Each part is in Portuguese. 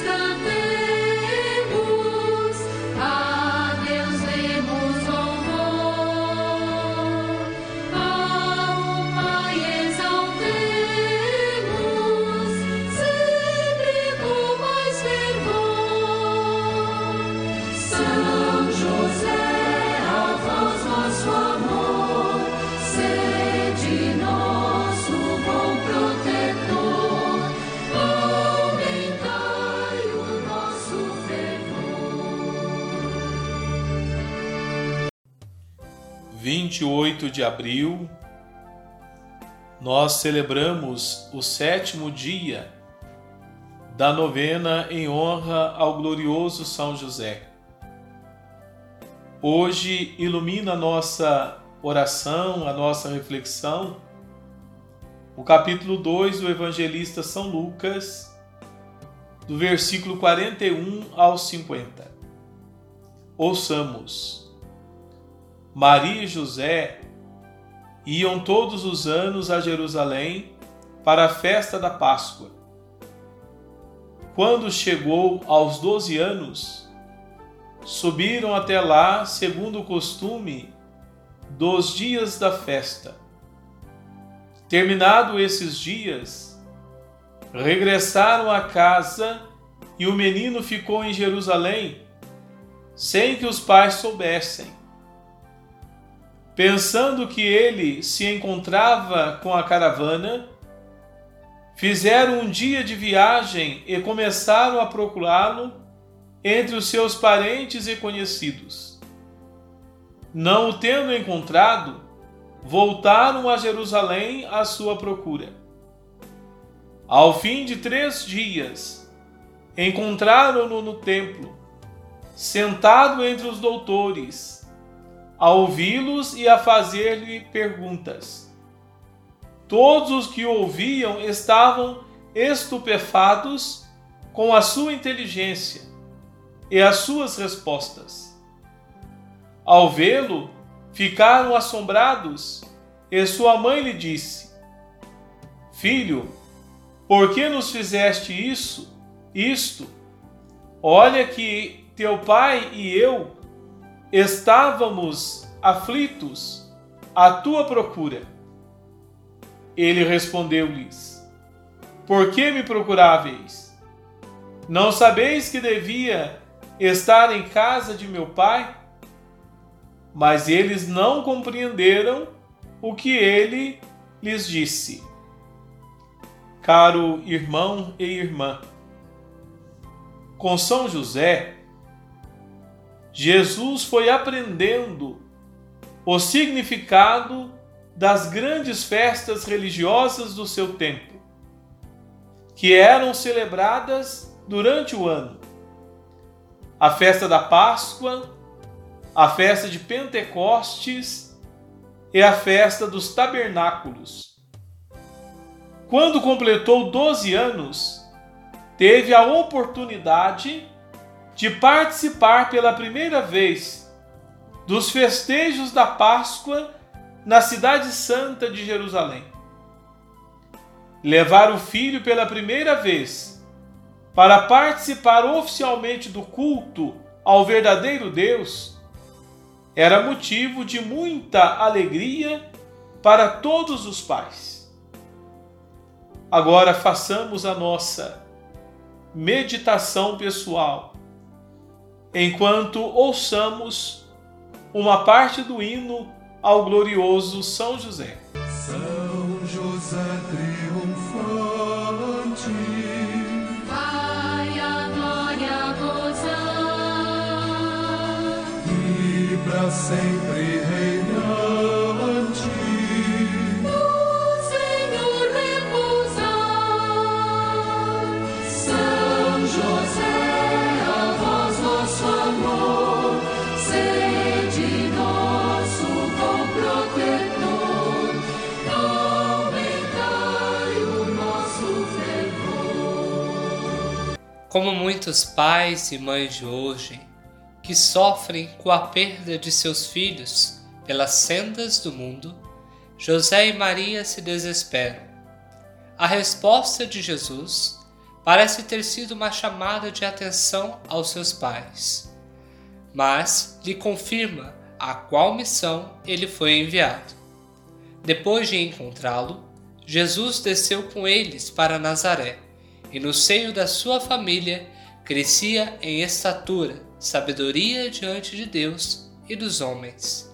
It's the 28 de abril, nós celebramos o sétimo dia da novena em honra ao glorioso São José. Hoje ilumina a nossa oração, a nossa reflexão, o capítulo 2 do evangelista São Lucas, do versículo 41 ao 50. Ouçamos. Maria e José iam todos os anos a Jerusalém para a festa da Páscoa. Quando chegou aos doze anos, subiram até lá, segundo o costume dos dias da festa. Terminado esses dias, regressaram a casa e o menino ficou em Jerusalém, sem que os pais soubessem pensando que ele se encontrava com a caravana, fizeram um dia de viagem e começaram a procurá-lo entre os seus parentes e conhecidos. Não o tendo encontrado, voltaram a Jerusalém à sua procura. Ao fim de três dias, encontraram-no no templo, sentado entre os doutores a ouvi-los e a fazer-lhe perguntas. Todos os que ouviam estavam estupefatos com a sua inteligência e as suas respostas. Ao vê-lo, ficaram assombrados, e sua mãe lhe disse: Filho, por que nos fizeste isso, isto? Olha que teu pai e eu Estávamos aflitos à tua procura. Ele respondeu-lhes: Por que me procuráveis? Não sabeis que devia estar em casa de meu pai? Mas eles não compreenderam o que ele lhes disse. Caro irmão e irmã, com São José, Jesus foi aprendendo o significado das grandes festas religiosas do seu tempo, que eram celebradas durante o ano. A festa da Páscoa, a festa de Pentecostes e a festa dos Tabernáculos. Quando completou 12 anos, teve a oportunidade de participar pela primeira vez dos festejos da Páscoa na Cidade Santa de Jerusalém. Levar o filho pela primeira vez para participar oficialmente do culto ao verdadeiro Deus era motivo de muita alegria para todos os pais. Agora façamos a nossa meditação pessoal enquanto ouçamos uma parte do hino ao glorioso São José. São José triunfante, vai a glória gozar e para sempre como muitos pais e mães de hoje que sofrem com a perda de seus filhos pelas sendas do mundo, José e Maria se desesperam. A resposta de Jesus parece ter sido uma chamada de atenção aos seus pais, mas lhe confirma a qual missão ele foi enviado. Depois de encontrá-lo, Jesus desceu com eles para Nazaré, e no seio da sua família crescia em estatura, sabedoria diante de Deus e dos homens.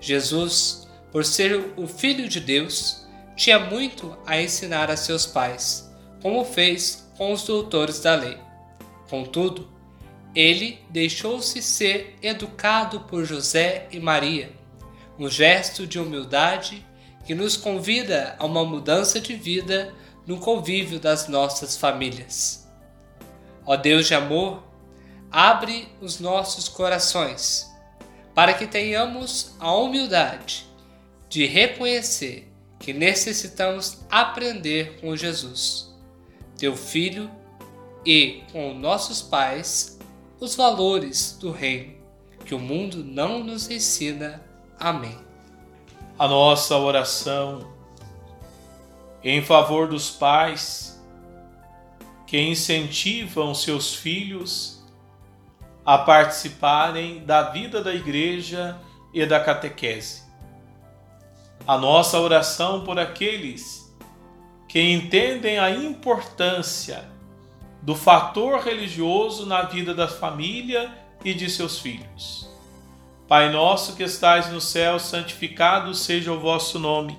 Jesus, por ser o Filho de Deus, tinha muito a ensinar a seus pais, como fez com os doutores da lei. Contudo, ele deixou-se ser educado por José e Maria, um gesto de humildade que nos convida a uma mudança de vida no convívio das nossas famílias. Ó Deus de amor, abre os nossos corações para que tenhamos a humildade de reconhecer que necessitamos aprender com Jesus, teu Filho, e com nossos pais os valores do Reino que o mundo não nos ensina. Amém. A nossa oração em favor dos pais que incentivam seus filhos a participarem da vida da igreja e da catequese. A nossa oração por aqueles que entendem a importância do fator religioso na vida da família e de seus filhos. Pai nosso que estais no céu, santificado seja o vosso nome.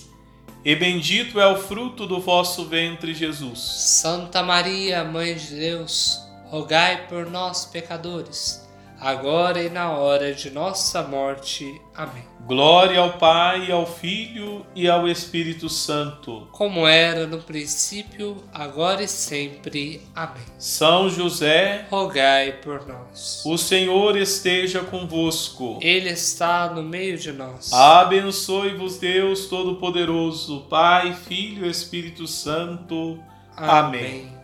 e bendito é o fruto do vosso ventre, Jesus. Santa Maria, Mãe de Deus, rogai por nós, pecadores, agora e na hora de nossa morte. Amém. Glória ao Pai, ao Filho e ao Espírito Santo. Como era no princípio, agora e sempre. Amém. São José, Rogai por nós. o Senhor esteja convosco. Ele está no meio de nós. Abençoe-vos Deus Todo-Poderoso, Pai, Filho e Espírito Santo. Amém. Vós,